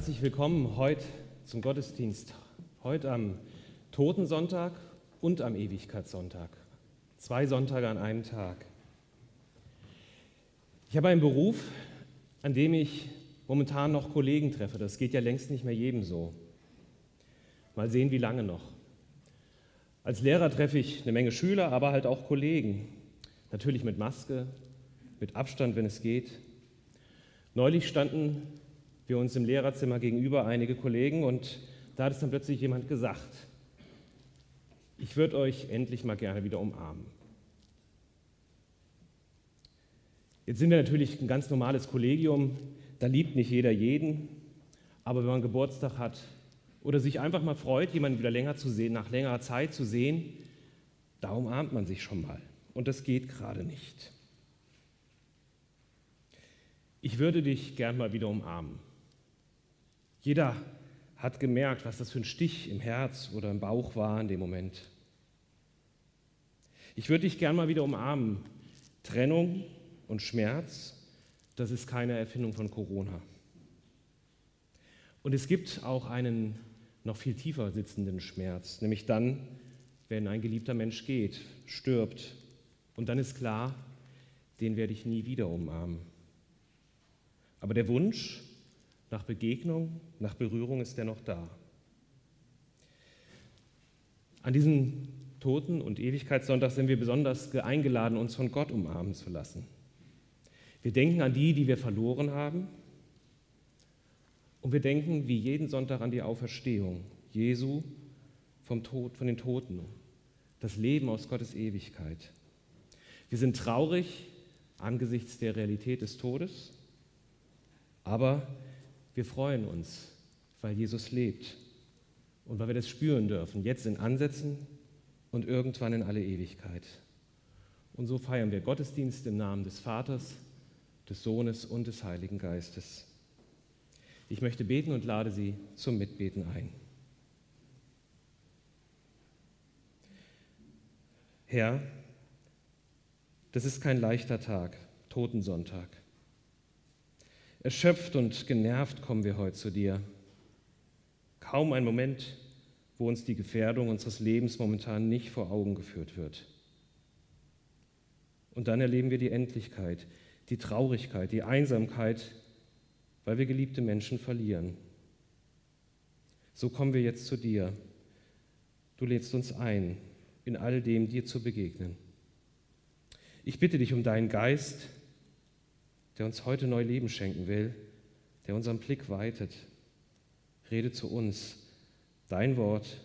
Herzlich willkommen heute zum Gottesdienst. Heute am Totensonntag und am Ewigkeitssonntag. Zwei Sonntage an einem Tag. Ich habe einen Beruf, an dem ich momentan noch Kollegen treffe. Das geht ja längst nicht mehr jedem so. Mal sehen, wie lange noch. Als Lehrer treffe ich eine Menge Schüler, aber halt auch Kollegen. Natürlich mit Maske, mit Abstand, wenn es geht. Neulich standen wir uns im Lehrerzimmer gegenüber, einige Kollegen, und da hat es dann plötzlich jemand gesagt, ich würde euch endlich mal gerne wieder umarmen. Jetzt sind wir natürlich ein ganz normales Kollegium, da liebt nicht jeder jeden, aber wenn man Geburtstag hat oder sich einfach mal freut, jemanden wieder länger zu sehen, nach längerer Zeit zu sehen, da umarmt man sich schon mal. Und das geht gerade nicht. Ich würde dich gern mal wieder umarmen. Jeder hat gemerkt, was das für ein Stich im Herz oder im Bauch war in dem Moment. Ich würde dich gern mal wieder umarmen. Trennung und Schmerz, das ist keine Erfindung von Corona. Und es gibt auch einen noch viel tiefer sitzenden Schmerz, nämlich dann, wenn ein geliebter Mensch geht, stirbt. Und dann ist klar, den werde ich nie wieder umarmen. Aber der Wunsch nach Begegnung, nach Berührung ist dennoch da. An diesem Toten- und Ewigkeitssonntag sind wir besonders eingeladen, uns von Gott umarmen zu lassen. Wir denken an die, die wir verloren haben. Und wir denken wie jeden Sonntag an die Auferstehung Jesu vom Tod, von den Toten, das Leben aus Gottes Ewigkeit. Wir sind traurig angesichts der Realität des Todes aber wir freuen uns, weil Jesus lebt und weil wir das spüren dürfen, jetzt in Ansätzen und irgendwann in alle Ewigkeit. Und so feiern wir Gottesdienst im Namen des Vaters, des Sohnes und des Heiligen Geistes. Ich möchte beten und lade Sie zum Mitbeten ein. Herr, das ist kein leichter Tag, Totensonntag. Erschöpft und genervt kommen wir heute zu dir. Kaum ein Moment, wo uns die Gefährdung unseres Lebens momentan nicht vor Augen geführt wird. Und dann erleben wir die Endlichkeit, die Traurigkeit, die Einsamkeit, weil wir geliebte Menschen verlieren. So kommen wir jetzt zu dir. Du lädst uns ein, in all dem dir zu begegnen. Ich bitte dich um deinen Geist, der uns heute neu Leben schenken will, der unseren Blick weitet. Rede zu uns. Dein Wort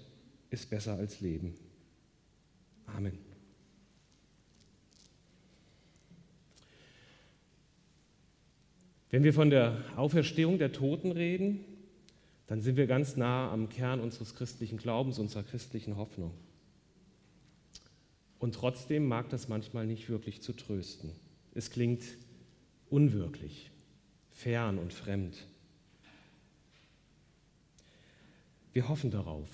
ist besser als Leben. Amen. Wenn wir von der Auferstehung der Toten reden, dann sind wir ganz nah am Kern unseres christlichen Glaubens, unserer christlichen Hoffnung. Und trotzdem mag das manchmal nicht wirklich zu trösten. Es klingt unwirklich, fern und fremd. Wir hoffen darauf.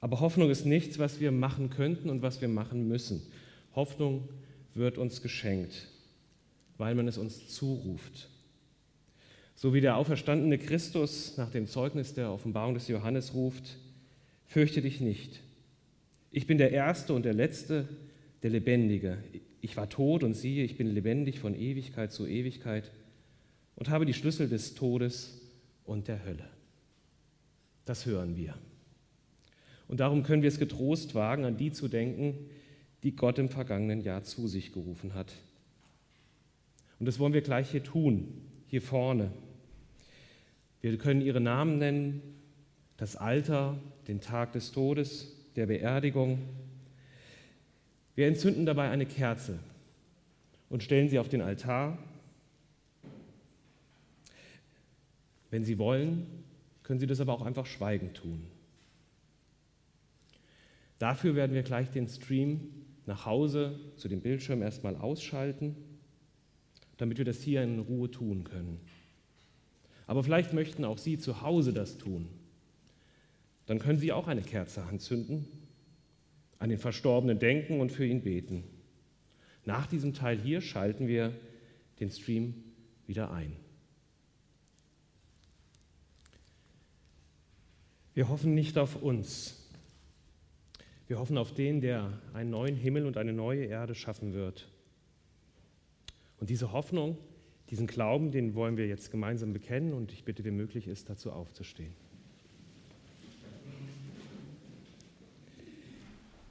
Aber Hoffnung ist nichts, was wir machen könnten und was wir machen müssen. Hoffnung wird uns geschenkt, weil man es uns zuruft. So wie der auferstandene Christus nach dem Zeugnis der Offenbarung des Johannes ruft, fürchte dich nicht. Ich bin der Erste und der Letzte, der Lebendige ich war tot und siehe, ich bin lebendig von Ewigkeit zu Ewigkeit und habe die Schlüssel des Todes und der Hölle. Das hören wir. Und darum können wir es getrost wagen, an die zu denken, die Gott im vergangenen Jahr zu sich gerufen hat. Und das wollen wir gleich hier tun, hier vorne. Wir können ihre Namen nennen, das Alter, den Tag des Todes, der Beerdigung, wir entzünden dabei eine Kerze und stellen sie auf den Altar. Wenn Sie wollen, können Sie das aber auch einfach schweigend tun. Dafür werden wir gleich den Stream nach Hause zu dem Bildschirm erstmal ausschalten, damit wir das hier in Ruhe tun können. Aber vielleicht möchten auch Sie zu Hause das tun. Dann können Sie auch eine Kerze anzünden an den Verstorbenen denken und für ihn beten. Nach diesem Teil hier schalten wir den Stream wieder ein. Wir hoffen nicht auf uns. Wir hoffen auf den, der einen neuen Himmel und eine neue Erde schaffen wird. Und diese Hoffnung, diesen Glauben, den wollen wir jetzt gemeinsam bekennen und ich bitte, wem möglich ist, dazu aufzustehen.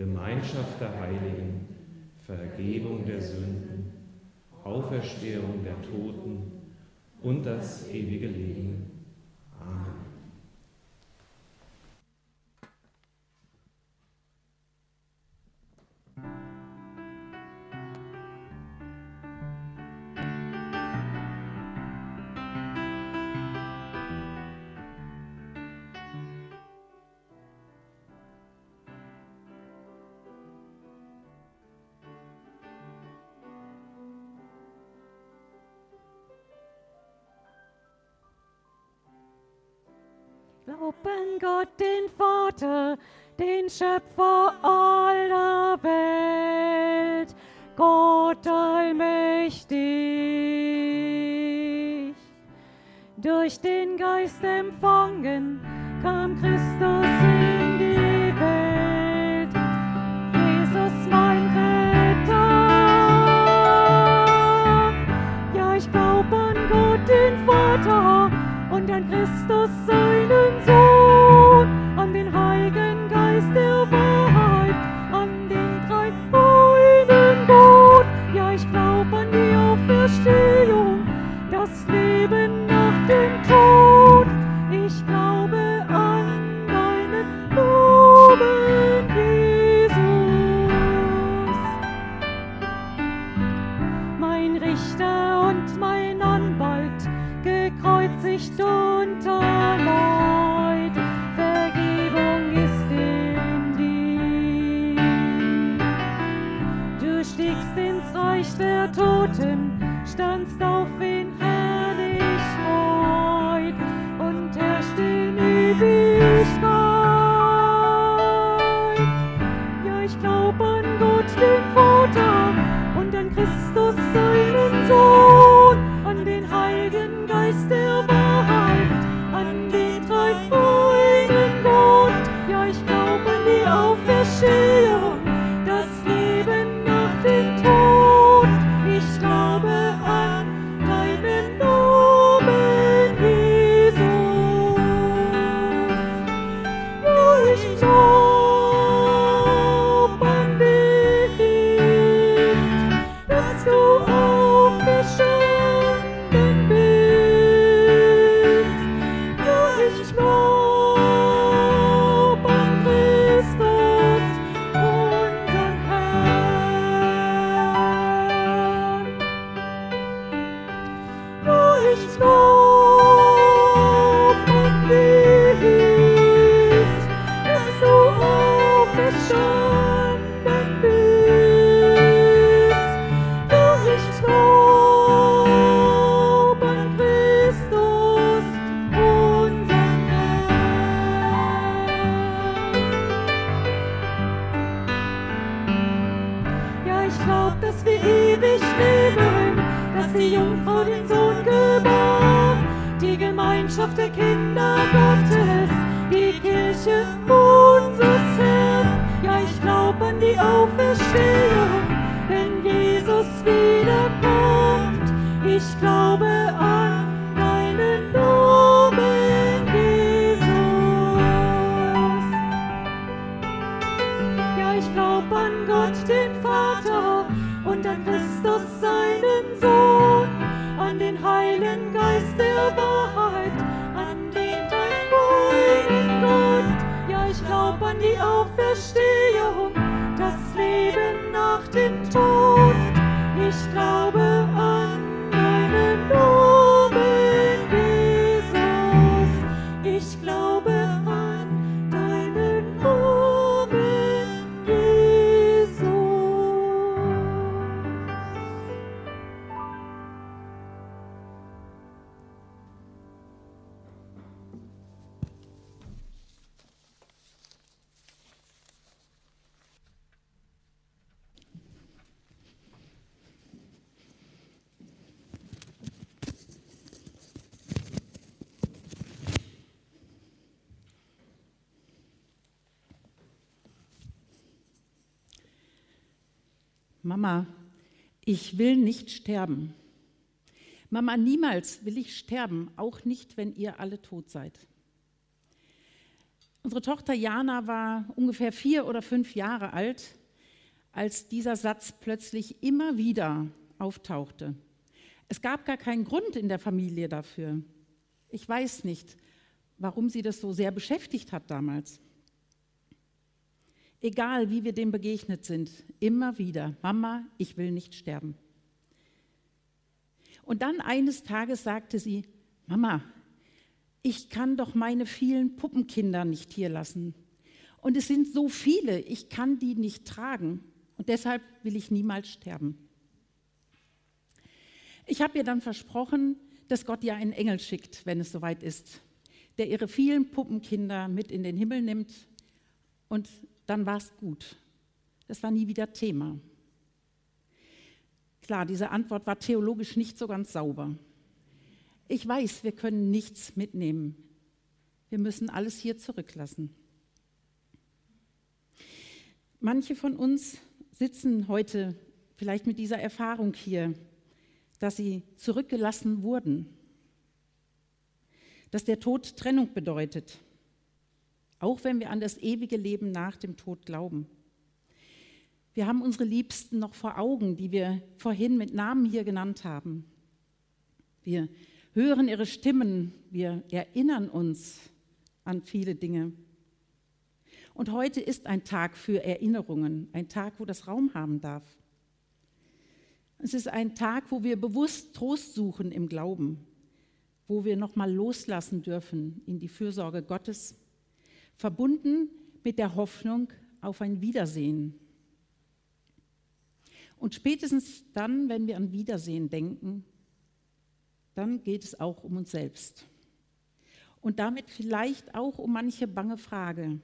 Gemeinschaft der Heiligen, Vergebung der Sünden, Auferstehung der Toten und das ewige Leben. Amen. Mama, ich will nicht sterben. Mama, niemals will ich sterben, auch nicht, wenn ihr alle tot seid. Unsere Tochter Jana war ungefähr vier oder fünf Jahre alt, als dieser Satz plötzlich immer wieder auftauchte. Es gab gar keinen Grund in der Familie dafür. Ich weiß nicht, warum sie das so sehr beschäftigt hat damals. Egal, wie wir dem begegnet sind, immer wieder, Mama, ich will nicht sterben. Und dann eines Tages sagte sie, Mama, ich kann doch meine vielen Puppenkinder nicht hier lassen. Und es sind so viele, ich kann die nicht tragen. Und deshalb will ich niemals sterben. Ich habe ihr dann versprochen, dass Gott ja einen Engel schickt, wenn es soweit ist, der ihre vielen Puppenkinder mit in den Himmel nimmt. Und dann war es gut. Das war nie wieder Thema. Klar, diese Antwort war theologisch nicht so ganz sauber. Ich weiß, wir können nichts mitnehmen. Wir müssen alles hier zurücklassen. Manche von uns sitzen heute vielleicht mit dieser Erfahrung hier, dass sie zurückgelassen wurden, dass der Tod Trennung bedeutet, auch wenn wir an das ewige Leben nach dem Tod glauben. Wir haben unsere Liebsten noch vor Augen, die wir vorhin mit Namen hier genannt haben. Wir hören ihre Stimmen, wir erinnern uns an viele Dinge. Und heute ist ein Tag für Erinnerungen, ein Tag, wo das Raum haben darf. Es ist ein Tag, wo wir bewusst Trost suchen im Glauben, wo wir nochmal loslassen dürfen in die Fürsorge Gottes, verbunden mit der Hoffnung auf ein Wiedersehen. Und spätestens dann, wenn wir an Wiedersehen denken, dann geht es auch um uns selbst. Und damit vielleicht auch um manche bange Frage.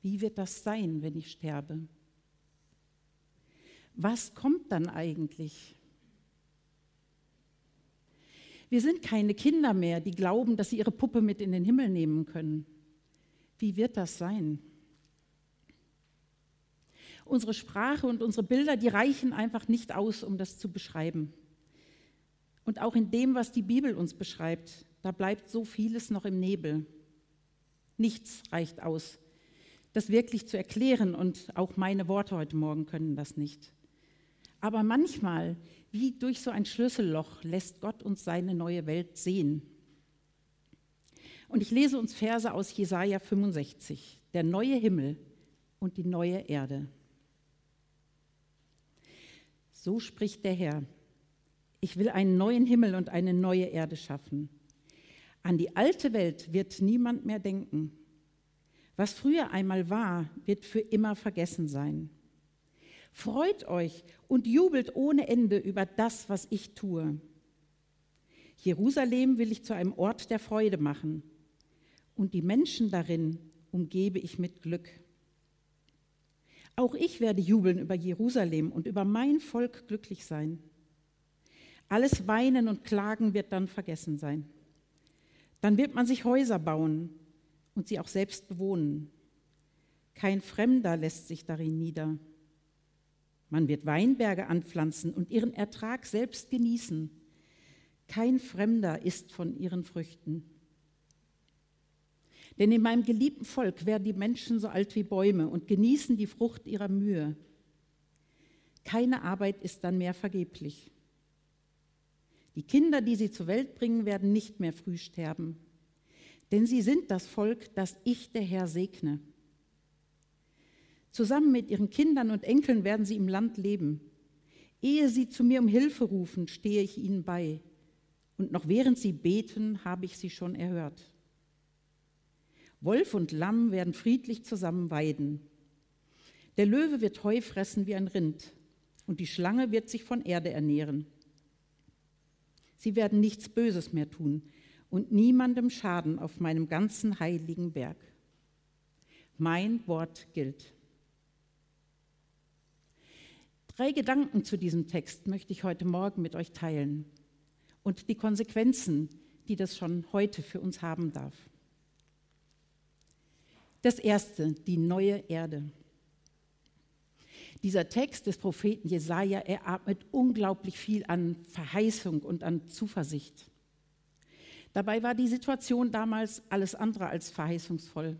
Wie wird das sein, wenn ich sterbe? Was kommt dann eigentlich? Wir sind keine Kinder mehr, die glauben, dass sie ihre Puppe mit in den Himmel nehmen können. Wie wird das sein? Unsere Sprache und unsere Bilder, die reichen einfach nicht aus, um das zu beschreiben. Und auch in dem, was die Bibel uns beschreibt, da bleibt so vieles noch im Nebel. Nichts reicht aus, das wirklich zu erklären und auch meine Worte heute Morgen können das nicht. Aber manchmal, wie durch so ein Schlüsselloch, lässt Gott uns seine neue Welt sehen. Und ich lese uns Verse aus Jesaja 65, der neue Himmel und die neue Erde. So spricht der Herr. Ich will einen neuen Himmel und eine neue Erde schaffen. An die alte Welt wird niemand mehr denken. Was früher einmal war, wird für immer vergessen sein. Freut euch und jubelt ohne Ende über das, was ich tue. Jerusalem will ich zu einem Ort der Freude machen und die Menschen darin umgebe ich mit Glück. Auch ich werde jubeln über Jerusalem und über mein Volk glücklich sein. Alles Weinen und Klagen wird dann vergessen sein. Dann wird man sich Häuser bauen und sie auch selbst bewohnen. Kein Fremder lässt sich darin nieder. Man wird Weinberge anpflanzen und ihren Ertrag selbst genießen. Kein Fremder isst von ihren Früchten. Denn in meinem geliebten Volk werden die Menschen so alt wie Bäume und genießen die Frucht ihrer Mühe. Keine Arbeit ist dann mehr vergeblich. Die Kinder, die sie zur Welt bringen, werden nicht mehr früh sterben. Denn sie sind das Volk, das ich, der Herr, segne. Zusammen mit ihren Kindern und Enkeln werden sie im Land leben. Ehe sie zu mir um Hilfe rufen, stehe ich ihnen bei. Und noch während sie beten, habe ich sie schon erhört. Wolf und Lamm werden friedlich zusammen weiden. Der Löwe wird Heu fressen wie ein Rind und die Schlange wird sich von Erde ernähren. Sie werden nichts Böses mehr tun und niemandem schaden auf meinem ganzen heiligen Berg. Mein Wort gilt. Drei Gedanken zu diesem Text möchte ich heute Morgen mit euch teilen und die Konsequenzen, die das schon heute für uns haben darf. Das erste, die neue Erde. Dieser Text des Propheten Jesaja, er atmet unglaublich viel an Verheißung und an Zuversicht. Dabei war die Situation damals alles andere als verheißungsvoll.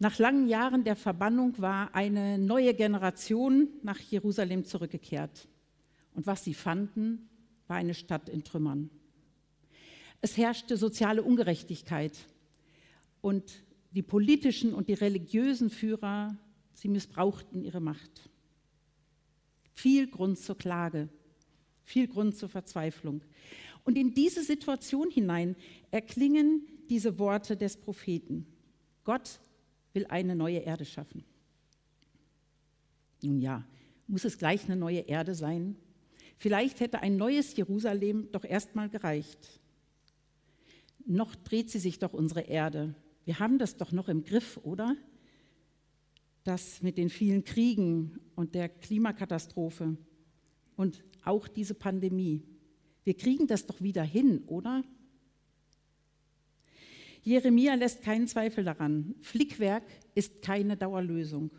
Nach langen Jahren der Verbannung war eine neue Generation nach Jerusalem zurückgekehrt. Und was sie fanden, war eine Stadt in Trümmern. Es herrschte soziale Ungerechtigkeit und die politischen und die religiösen Führer, sie missbrauchten ihre Macht. Viel Grund zur Klage, viel Grund zur Verzweiflung. Und in diese Situation hinein erklingen diese Worte des Propheten. Gott will eine neue Erde schaffen. Nun ja, muss es gleich eine neue Erde sein? Vielleicht hätte ein neues Jerusalem doch erstmal gereicht. Noch dreht sie sich doch unsere Erde. Wir haben das doch noch im Griff, oder? Das mit den vielen Kriegen und der Klimakatastrophe und auch diese Pandemie. Wir kriegen das doch wieder hin, oder? Jeremia lässt keinen Zweifel daran. Flickwerk ist keine Dauerlösung.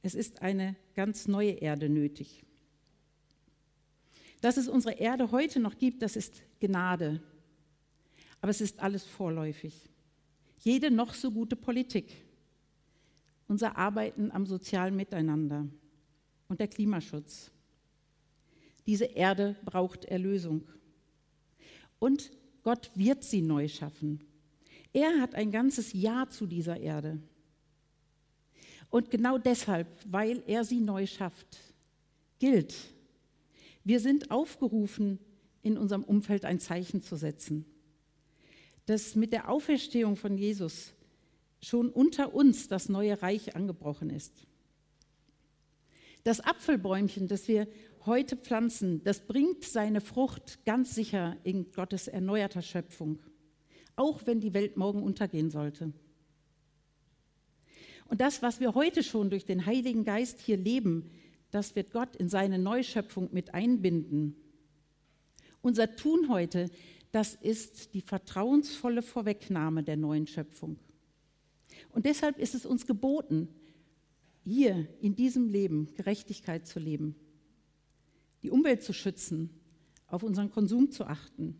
Es ist eine ganz neue Erde nötig. Dass es unsere Erde heute noch gibt, das ist Gnade. Aber es ist alles vorläufig. Jede noch so gute Politik, unser Arbeiten am sozialen Miteinander und der Klimaschutz. Diese Erde braucht Erlösung. Und Gott wird sie neu schaffen. Er hat ein ganzes Ja zu dieser Erde. Und genau deshalb, weil er sie neu schafft, gilt, wir sind aufgerufen, in unserem Umfeld ein Zeichen zu setzen. Dass mit der Auferstehung von Jesus schon unter uns das neue Reich angebrochen ist. Das Apfelbäumchen, das wir heute pflanzen, das bringt seine Frucht ganz sicher in Gottes erneuerter Schöpfung auch wenn die Welt morgen untergehen sollte. Und das, was wir heute schon durch den Heiligen Geist hier leben, das wird Gott in seine Neuschöpfung mit einbinden. Unser Tun heute, das ist die vertrauensvolle Vorwegnahme der neuen Schöpfung. Und deshalb ist es uns geboten, hier in diesem Leben Gerechtigkeit zu leben, die Umwelt zu schützen, auf unseren Konsum zu achten,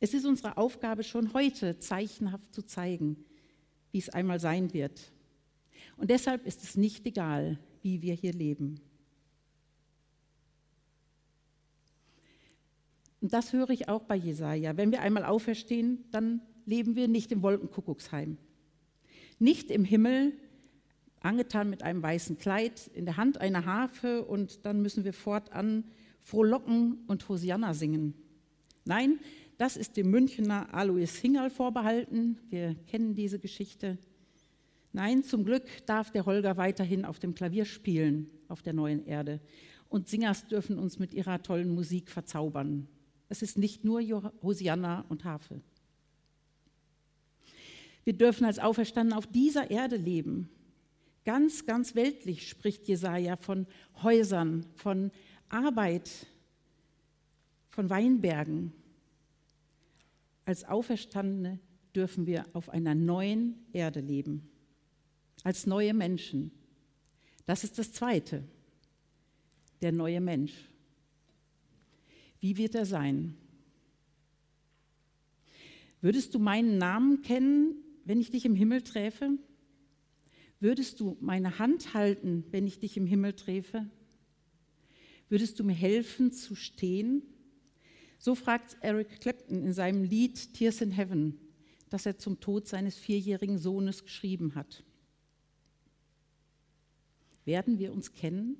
es ist unsere Aufgabe, schon heute zeichenhaft zu zeigen, wie es einmal sein wird. Und deshalb ist es nicht egal, wie wir hier leben. Und das höre ich auch bei Jesaja. Wenn wir einmal auferstehen, dann leben wir nicht im Wolkenkuckucksheim. Nicht im Himmel, angetan mit einem weißen Kleid, in der Hand eine Harfe und dann müssen wir fortan frohlocken und Hosianna singen. Nein, das ist dem Münchner Alois Hingerl vorbehalten. Wir kennen diese Geschichte. Nein, zum Glück darf der Holger weiterhin auf dem Klavier spielen auf der neuen Erde. Und Singers dürfen uns mit ihrer tollen Musik verzaubern. Es ist nicht nur Hosianna und Harfe. Wir dürfen als Auferstanden auf dieser Erde leben. Ganz, ganz weltlich spricht Jesaja von Häusern, von Arbeit, von Weinbergen, als Auferstandene dürfen wir auf einer neuen Erde leben, als neue Menschen. Das ist das Zweite, der neue Mensch. Wie wird er sein? Würdest du meinen Namen kennen, wenn ich dich im Himmel träfe? Würdest du meine Hand halten, wenn ich dich im Himmel träfe? Würdest du mir helfen zu stehen? So fragt Eric Clapton in seinem Lied Tears in Heaven, das er zum Tod seines vierjährigen Sohnes geschrieben hat. Werden wir uns kennen?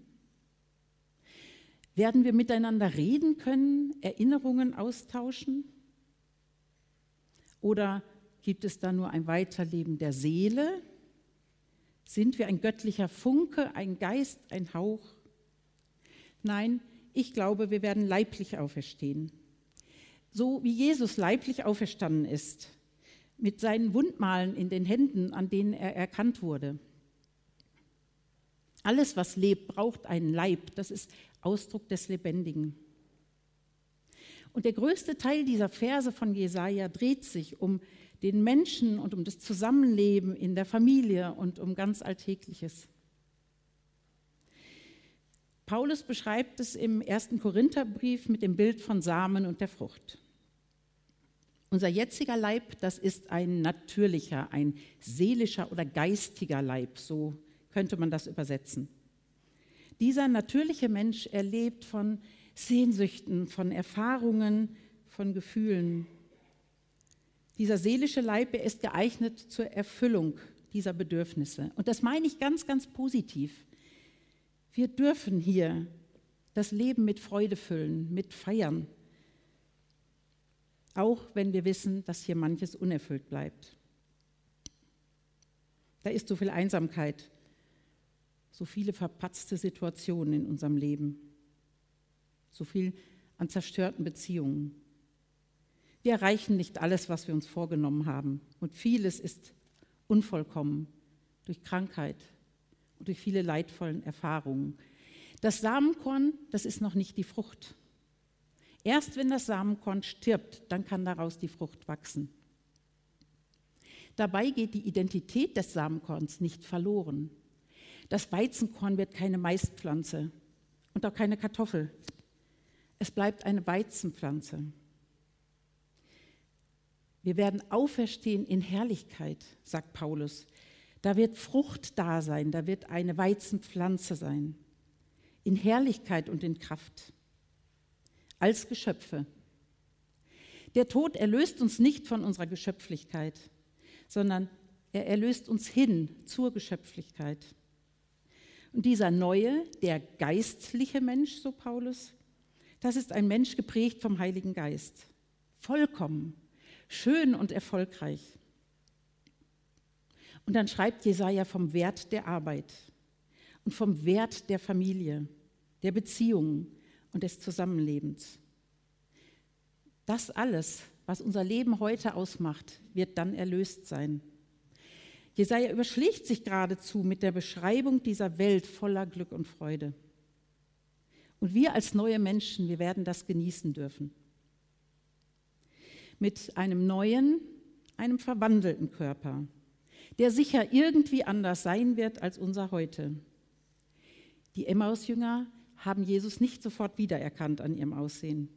Werden wir miteinander reden können, Erinnerungen austauschen? Oder gibt es da nur ein Weiterleben der Seele? Sind wir ein göttlicher Funke, ein Geist, ein Hauch? Nein, ich glaube, wir werden leiblich auferstehen. So wie Jesus leiblich auferstanden ist, mit seinen Wundmalen in den Händen, an denen er erkannt wurde. Alles, was lebt, braucht einen Leib. Das ist Ausdruck des Lebendigen. Und der größte Teil dieser Verse von Jesaja dreht sich um den Menschen und um das Zusammenleben in der Familie und um ganz Alltägliches. Paulus beschreibt es im ersten Korintherbrief mit dem Bild von Samen und der Frucht. Unser jetziger Leib, das ist ein natürlicher, ein seelischer oder geistiger Leib, so könnte man das übersetzen. Dieser natürliche Mensch erlebt von Sehnsüchten, von Erfahrungen, von Gefühlen. Dieser seelische Leib er ist geeignet zur Erfüllung dieser Bedürfnisse. Und das meine ich ganz, ganz positiv. Wir dürfen hier das Leben mit Freude füllen, mit feiern, auch wenn wir wissen, dass hier manches unerfüllt bleibt. Da ist so viel Einsamkeit, so viele verpatzte Situationen in unserem Leben, so viel an zerstörten Beziehungen. Wir erreichen nicht alles, was wir uns vorgenommen haben und vieles ist unvollkommen durch Krankheit und durch viele leidvollen Erfahrungen. Das Samenkorn, das ist noch nicht die Frucht. Erst wenn das Samenkorn stirbt, dann kann daraus die Frucht wachsen. Dabei geht die Identität des Samenkorns nicht verloren. Das Weizenkorn wird keine Maispflanze und auch keine Kartoffel. Es bleibt eine Weizenpflanze. Wir werden auferstehen in Herrlichkeit, sagt Paulus. Da wird Frucht da sein, da wird eine Weizenpflanze sein. In Herrlichkeit und in Kraft. Als Geschöpfe. Der Tod erlöst uns nicht von unserer Geschöpflichkeit, sondern er erlöst uns hin zur Geschöpflichkeit. Und dieser neue, der geistliche Mensch, so Paulus, das ist ein Mensch geprägt vom Heiligen Geist. Vollkommen, schön und erfolgreich. Und dann schreibt Jesaja vom Wert der Arbeit und vom Wert der Familie, der Beziehungen und des Zusammenlebens. Das alles, was unser Leben heute ausmacht, wird dann erlöst sein. Jesaja überschlägt sich geradezu mit der Beschreibung dieser Welt voller Glück und Freude. Und wir als neue Menschen, wir werden das genießen dürfen. Mit einem neuen, einem verwandelten Körper, der sicher irgendwie anders sein wird als unser heute. Die Emmaus-Jünger haben Jesus nicht sofort wiedererkannt an ihrem Aussehen.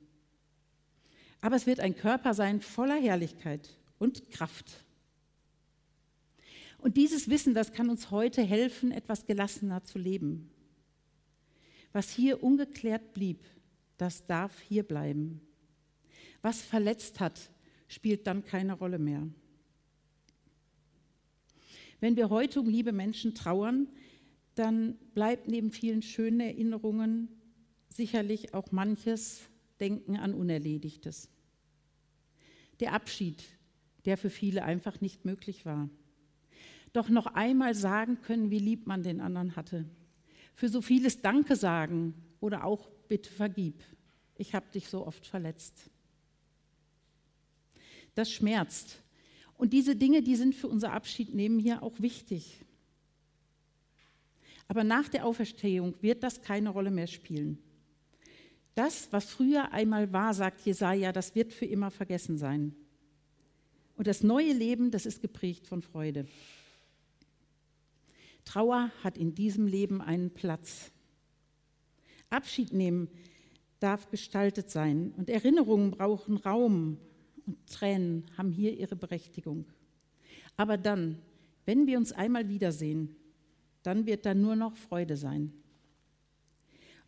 Aber es wird ein Körper sein voller Herrlichkeit und Kraft. Und dieses Wissen, das kann uns heute helfen, etwas gelassener zu leben. Was hier ungeklärt blieb, das darf hier bleiben. Was verletzt hat, spielt dann keine Rolle mehr. Wenn wir heute um liebe Menschen trauern, dann bleibt neben vielen schönen Erinnerungen sicherlich auch manches Denken an Unerledigtes. Der Abschied, der für viele einfach nicht möglich war doch noch einmal sagen können, wie lieb man den anderen hatte. Für so vieles Danke sagen oder auch bitte vergib. Ich habe dich so oft verletzt. Das schmerzt. Und diese Dinge, die sind für unser Abschied nehmen hier auch wichtig. Aber nach der Auferstehung wird das keine Rolle mehr spielen. Das, was früher einmal war, sagt Jesaja, das wird für immer vergessen sein. Und das neue Leben, das ist geprägt von Freude. Trauer hat in diesem Leben einen Platz. Abschied nehmen darf gestaltet sein und Erinnerungen brauchen Raum und Tränen haben hier ihre Berechtigung. Aber dann, wenn wir uns einmal wiedersehen, dann wird da nur noch Freude sein.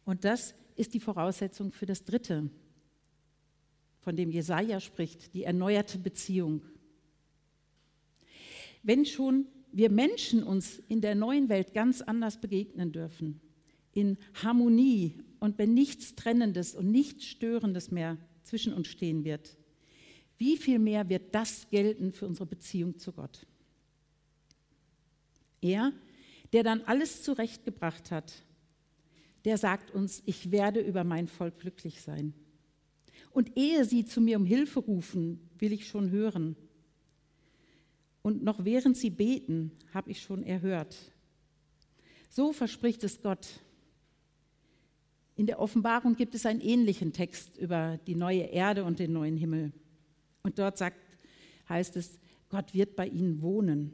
Und das ist die Voraussetzung für das Dritte, von dem Jesaja spricht, die erneuerte Beziehung. Wenn schon wir Menschen uns in der neuen Welt ganz anders begegnen dürfen, in Harmonie und wenn nichts Trennendes und nichts Störendes mehr zwischen uns stehen wird, wie viel mehr wird das gelten für unsere Beziehung zu Gott? Er, der dann alles zurechtgebracht hat, der sagt uns, ich werde über mein Volk glücklich sein. Und ehe sie zu mir um Hilfe rufen, will ich schon hören. Und noch während sie beten, habe ich schon erhört. So verspricht es Gott. In der Offenbarung gibt es einen ähnlichen Text über die neue Erde und den neuen Himmel. Und dort sagt, heißt es, Gott wird bei ihnen wohnen.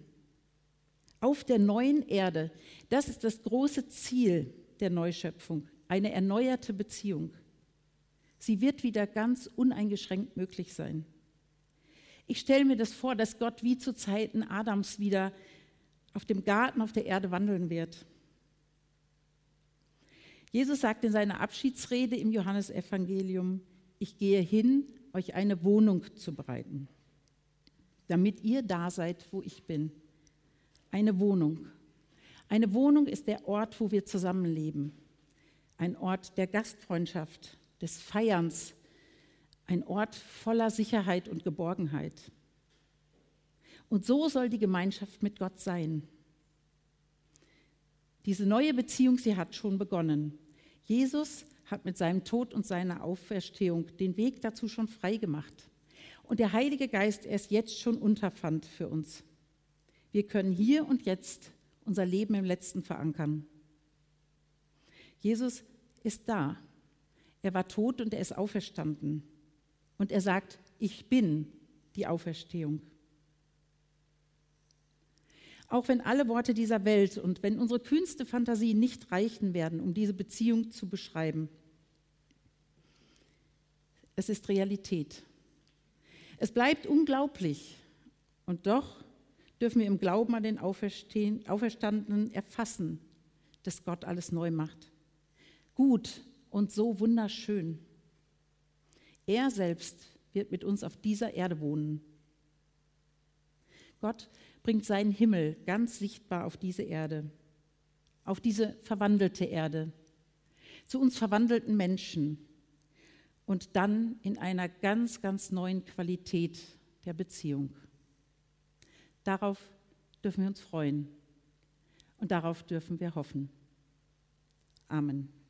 Auf der neuen Erde, das ist das große Ziel der Neuschöpfung, eine erneuerte Beziehung. Sie wird wieder ganz uneingeschränkt möglich sein. Ich stelle mir das vor, dass Gott wie zu Zeiten Adams wieder auf dem Garten auf der Erde wandeln wird. Jesus sagt in seiner Abschiedsrede im Johannesevangelium, ich gehe hin, euch eine Wohnung zu bereiten, damit ihr da seid, wo ich bin. Eine Wohnung. Eine Wohnung ist der Ort, wo wir zusammenleben. Ein Ort der Gastfreundschaft, des Feierns. Ein Ort voller Sicherheit und Geborgenheit. Und so soll die Gemeinschaft mit Gott sein. Diese neue Beziehung, sie hat schon begonnen. Jesus hat mit seinem Tod und seiner Auferstehung den Weg dazu schon frei gemacht. Und der Heilige Geist er ist jetzt schon Unterpfand für uns. Wir können hier und jetzt unser Leben im Letzten verankern. Jesus ist da. Er war tot und er ist auferstanden. Und er sagt, ich bin die Auferstehung. Auch wenn alle Worte dieser Welt und wenn unsere kühnste Fantasie nicht reichen werden, um diese Beziehung zu beschreiben, es ist Realität. Es bleibt unglaublich und doch dürfen wir im Glauben an den Auferstandenen erfassen, dass Gott alles neu macht. Gut und so wunderschön. Er selbst wird mit uns auf dieser Erde wohnen. Gott bringt seinen Himmel ganz sichtbar auf diese Erde, auf diese verwandelte Erde, zu uns verwandelten Menschen und dann in einer ganz, ganz neuen Qualität der Beziehung. Darauf dürfen wir uns freuen und darauf dürfen wir hoffen. Amen.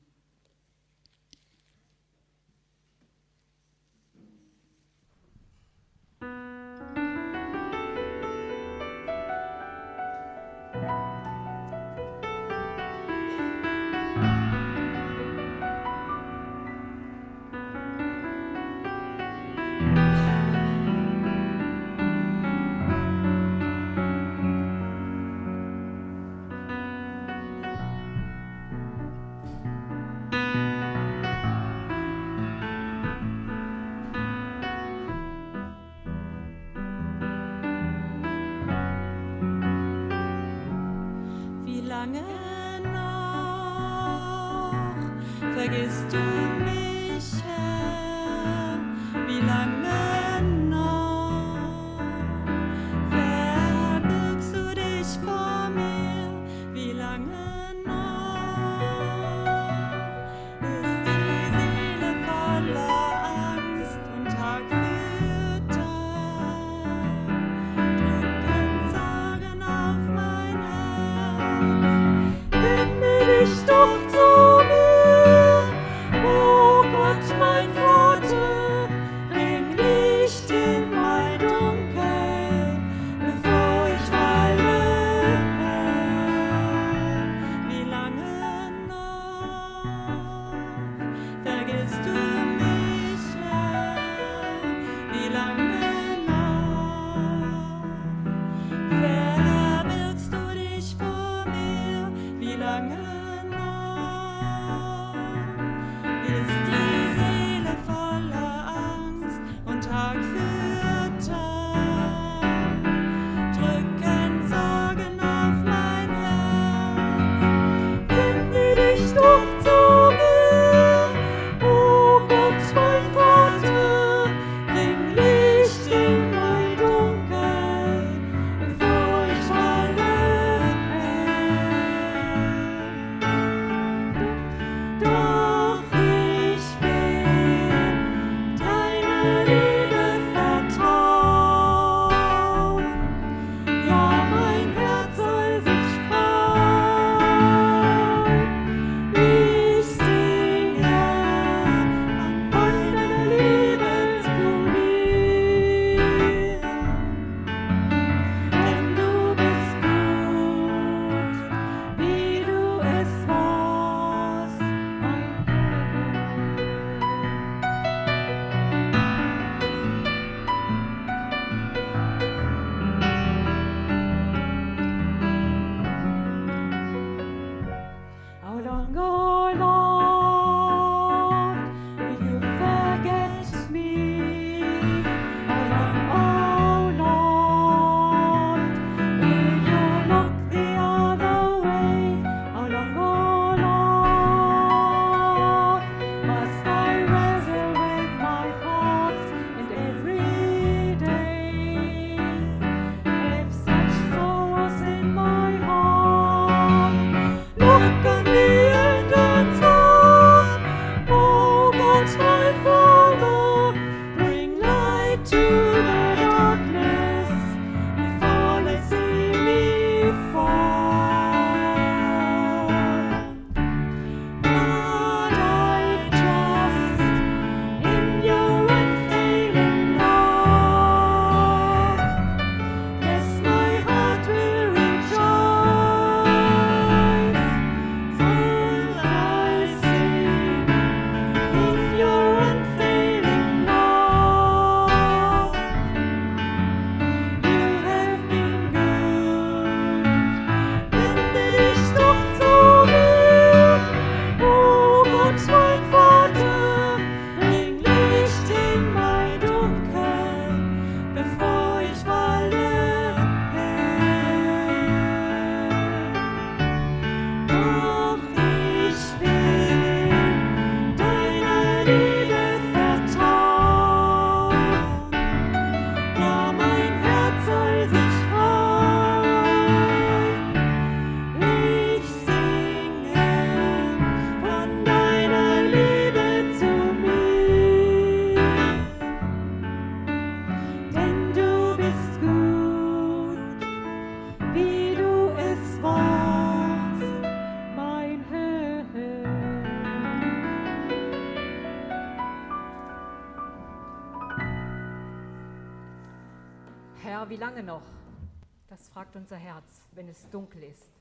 Unser Herz, wenn es dunkel ist,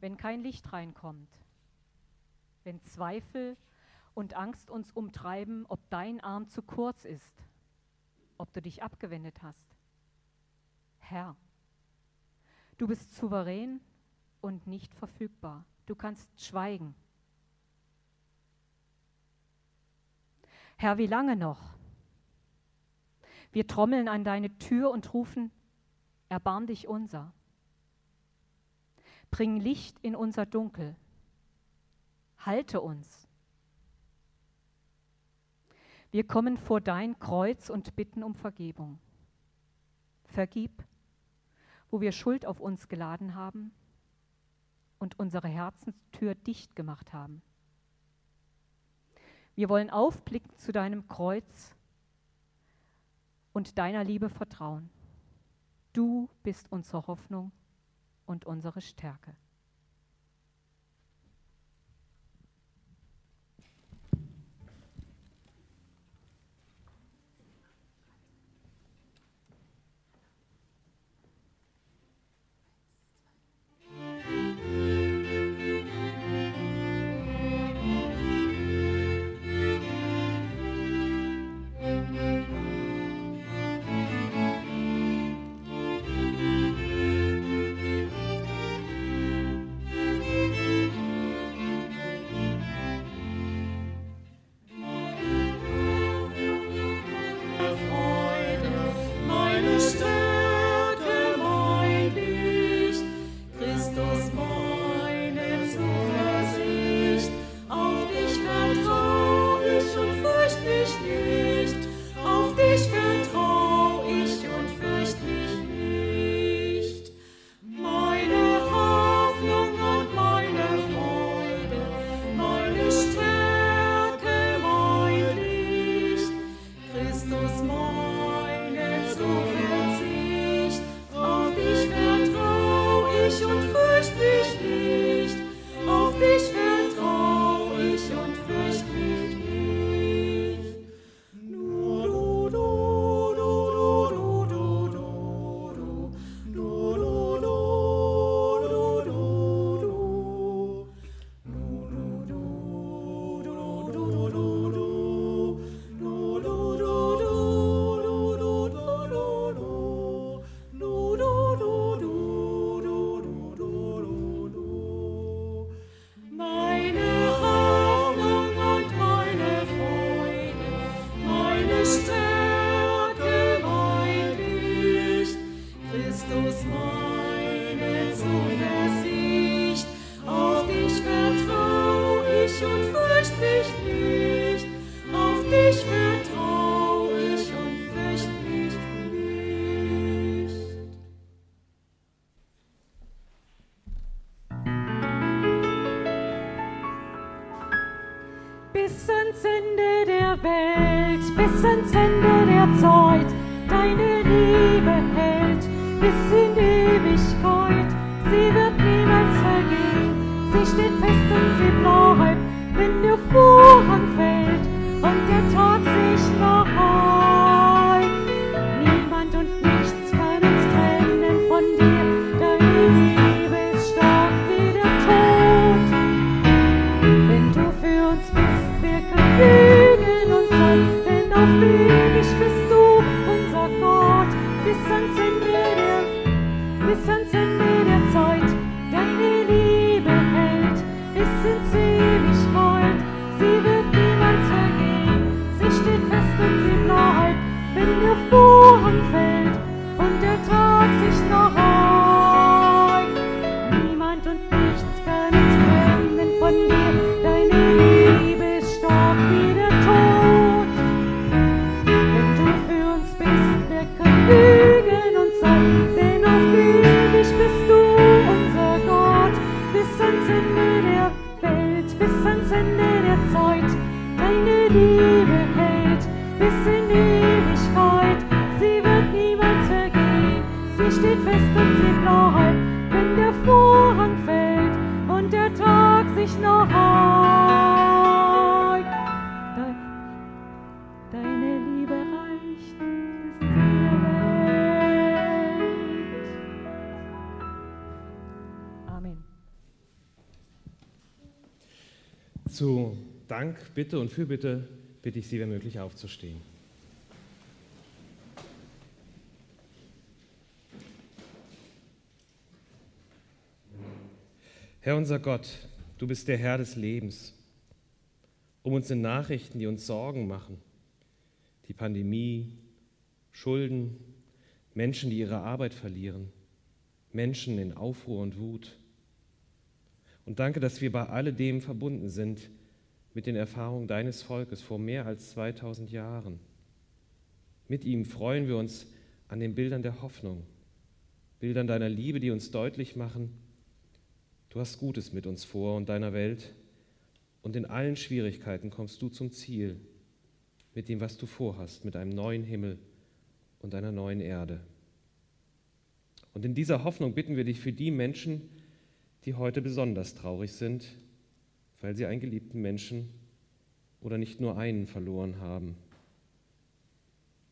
wenn kein Licht reinkommt, wenn Zweifel und Angst uns umtreiben, ob dein Arm zu kurz ist, ob du dich abgewendet hast. Herr, du bist souverän und nicht verfügbar. Du kannst schweigen. Herr, wie lange noch? Wir trommeln an deine Tür und rufen, erbarm dich unser. Bring Licht in unser Dunkel. Halte uns. Wir kommen vor dein Kreuz und bitten um Vergebung. Vergib, wo wir Schuld auf uns geladen haben und unsere Herzenstür dicht gemacht haben. Wir wollen aufblicken zu deinem Kreuz und deiner Liebe vertrauen. Du bist unsere Hoffnung und unsere Stärke. Und Fürbitte bitte ich Sie, wenn möglich, aufzustehen. Herr unser Gott, du bist der Herr des Lebens. Um uns in Nachrichten, die uns Sorgen machen, die Pandemie, Schulden, Menschen, die ihre Arbeit verlieren, Menschen in Aufruhr und Wut. Und danke, dass wir bei alledem verbunden sind mit den Erfahrungen deines Volkes vor mehr als 2000 Jahren. Mit ihm freuen wir uns an den Bildern der Hoffnung, Bildern deiner Liebe, die uns deutlich machen, du hast Gutes mit uns vor und deiner Welt und in allen Schwierigkeiten kommst du zum Ziel mit dem, was du vorhast, mit einem neuen Himmel und einer neuen Erde. Und in dieser Hoffnung bitten wir dich für die Menschen, die heute besonders traurig sind, weil sie einen geliebten Menschen oder nicht nur einen verloren haben.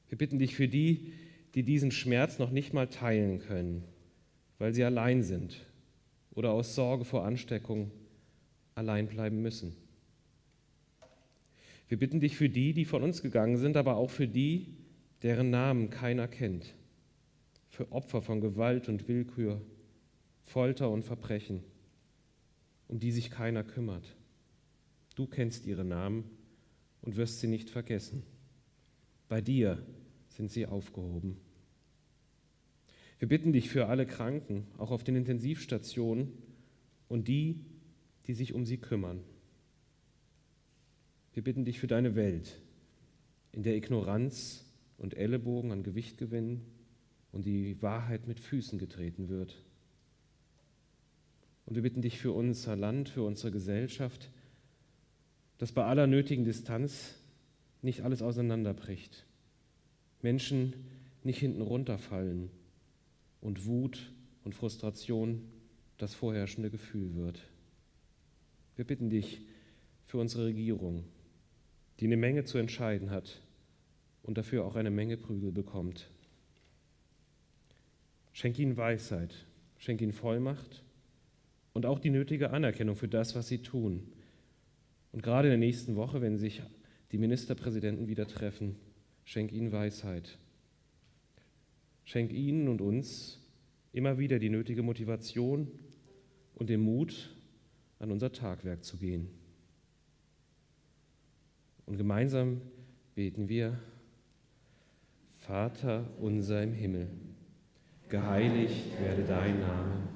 Wir bitten dich für die, die diesen Schmerz noch nicht mal teilen können, weil sie allein sind oder aus Sorge vor Ansteckung allein bleiben müssen. Wir bitten dich für die, die von uns gegangen sind, aber auch für die, deren Namen keiner kennt, für Opfer von Gewalt und Willkür, Folter und Verbrechen, um die sich keiner kümmert. Du kennst ihre Namen und wirst sie nicht vergessen. Bei dir sind sie aufgehoben. Wir bitten dich für alle Kranken, auch auf den Intensivstationen und die, die sich um sie kümmern. Wir bitten dich für deine Welt, in der Ignoranz und Ellenbogen an Gewicht gewinnen und die Wahrheit mit Füßen getreten wird. Und wir bitten dich für unser Land, für unsere Gesellschaft, dass bei aller nötigen Distanz nicht alles auseinanderbricht, Menschen nicht hinten runterfallen und Wut und Frustration das vorherrschende Gefühl wird. Wir bitten dich für unsere Regierung, die eine Menge zu entscheiden hat und dafür auch eine Menge Prügel bekommt. Schenk ihnen Weisheit, schenk ihnen Vollmacht und auch die nötige Anerkennung für das, was sie tun. Und gerade in der nächsten Woche, wenn sich die Ministerpräsidenten wieder treffen, schenk ihnen Weisheit. Schenk ihnen und uns immer wieder die nötige Motivation und den Mut, an unser Tagwerk zu gehen. Und gemeinsam beten wir, Vater unser im Himmel, geheiligt werde dein Name,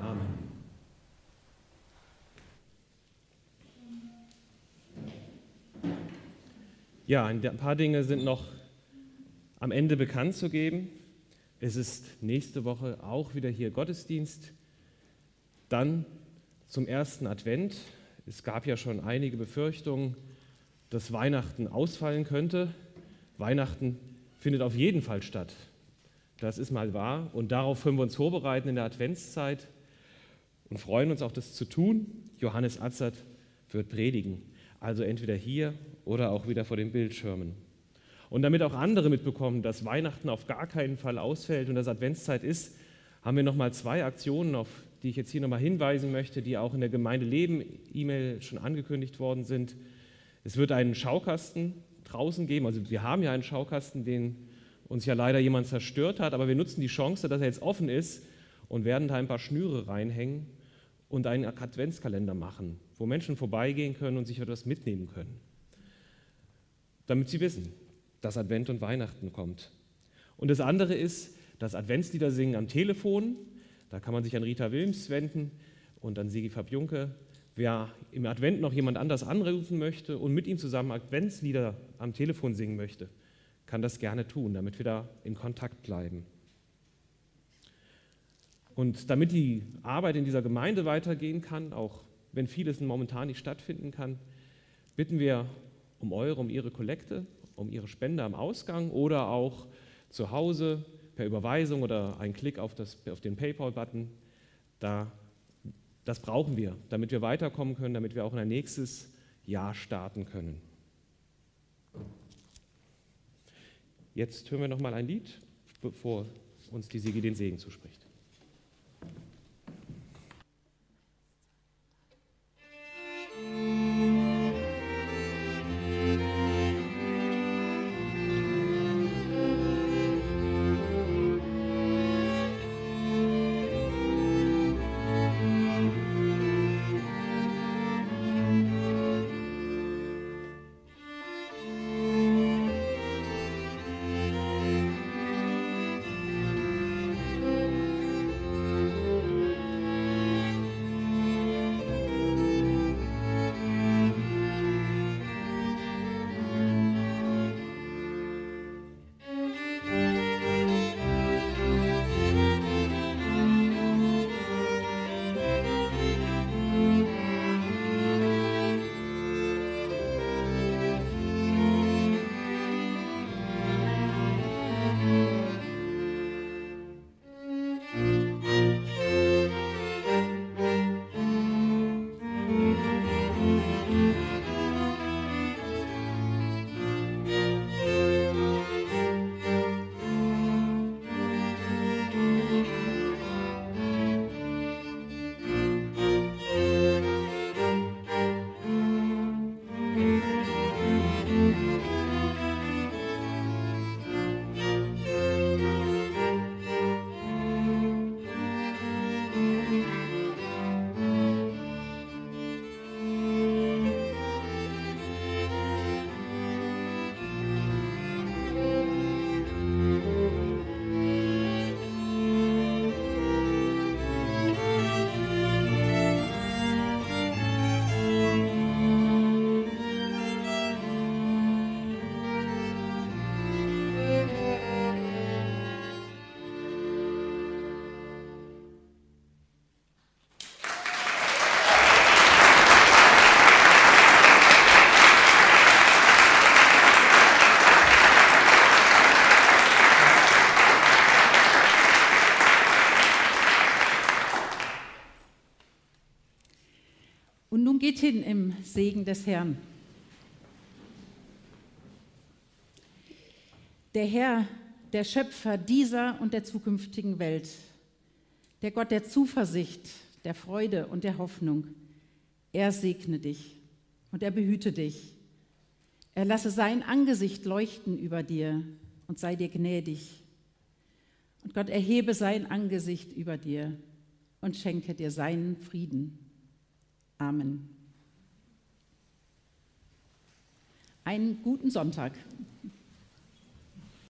Amen. Ja, ein paar Dinge sind noch am Ende bekannt zu geben. Es ist nächste Woche auch wieder hier Gottesdienst. Dann zum ersten Advent. Es gab ja schon einige Befürchtungen, dass Weihnachten ausfallen könnte. Weihnachten findet auf jeden Fall statt. Das ist mal wahr. Und darauf können wir uns vorbereiten in der Adventszeit und freuen uns auch, das zu tun. Johannes Atzert wird predigen. Also entweder hier oder auch wieder vor den Bildschirmen. Und damit auch andere mitbekommen, dass Weihnachten auf gar keinen Fall ausfällt und dass Adventszeit ist, haben wir nochmal zwei Aktionen, auf die ich jetzt hier nochmal hinweisen möchte, die auch in der Gemeinde Leben E-Mail schon angekündigt worden sind. Es wird einen Schaukasten draußen geben. Also wir haben ja einen Schaukasten, den uns ja leider jemand zerstört hat, aber wir nutzen die Chance, dass er jetzt offen ist und werden da ein paar Schnüre reinhängen und einen Adventskalender machen, wo Menschen vorbeigehen können und sich etwas mitnehmen können. Damit sie wissen, dass Advent und Weihnachten kommt. Und das andere ist das Adventslieder singen am Telefon. Da kann man sich an Rita Wilms wenden und an Sigi Fabjunke. Wer im Advent noch jemand anders anrufen möchte und mit ihm zusammen Adventslieder am Telefon singen möchte, kann das gerne tun, damit wir da in Kontakt bleiben. Und damit die Arbeit in dieser Gemeinde weitergehen kann, auch wenn vieles momentan nicht stattfinden kann, bitten wir um eure, um ihre Kollekte, um ihre Spende am Ausgang oder auch zu Hause per Überweisung oder ein Klick auf, das, auf den PayPal-Button. Da, das brauchen wir, damit wir weiterkommen können, damit wir auch in ein nächstes Jahr starten können. Jetzt hören wir noch mal ein Lied, bevor uns die Sigi den Segen zuspricht. Hin im Segen des Herrn. Der Herr, der Schöpfer dieser und der zukünftigen Welt, der Gott der Zuversicht, der Freude und der Hoffnung, er segne dich und er behüte dich. Er lasse sein Angesicht leuchten über dir und sei dir gnädig. Und Gott erhebe sein Angesicht über dir und schenke dir seinen Frieden. Amen. Einen guten Sonntag.